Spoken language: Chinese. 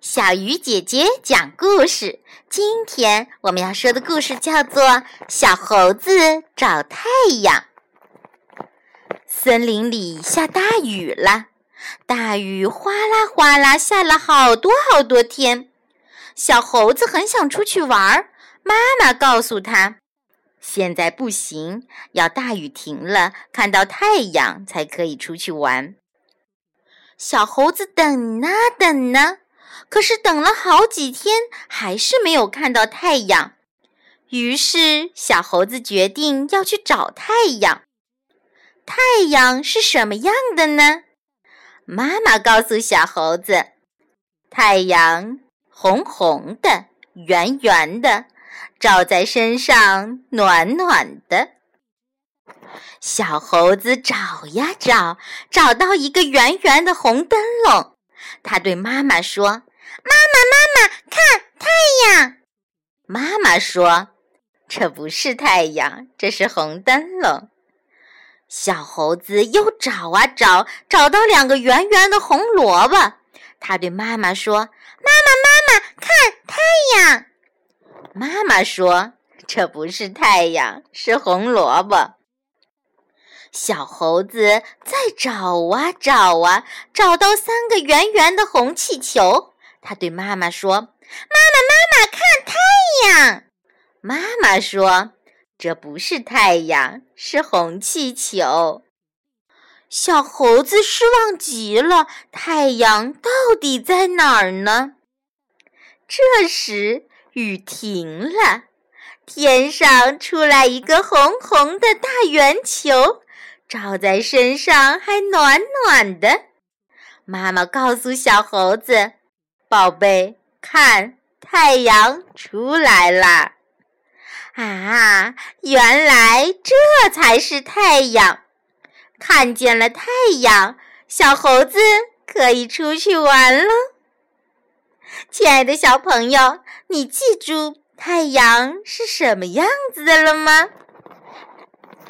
小鱼姐姐讲故事。今天我们要说的故事叫做《小猴子找太阳》。森林里下大雨了，大雨哗啦哗啦下了好多好多天。小猴子很想出去玩，妈妈告诉他：“现在不行，要大雨停了，看到太阳才可以出去玩。”小猴子等啊等呢。可是等了好几天，还是没有看到太阳。于是小猴子决定要去找太阳。太阳是什么样的呢？妈妈告诉小猴子：“太阳红红的，圆圆的，照在身上暖暖的。”小猴子找呀找，找到一个圆圆的红灯笼。他对妈妈说。妈妈，妈妈，看太阳！妈妈说：“这不是太阳，这是红灯笼。”小猴子又找啊找，找到两个圆圆的红萝卜。他对妈妈说：“妈妈，妈妈，看太阳！”妈妈说：“这不是太阳，是红萝卜。”小猴子再找啊找啊，找到三个圆圆的红气球。他对妈妈说：“妈妈，妈妈，看太阳！”妈妈说：“这不是太阳，是红气球。”小猴子失望极了。太阳到底在哪儿呢？这时雨停了，天上出来一个红红的大圆球，照在身上还暖暖的。妈妈告诉小猴子。宝贝，看，太阳出来了！啊，原来这才是太阳！看见了太阳，小猴子可以出去玩了。亲爱的小朋友，你记住太阳是什么样子的了吗？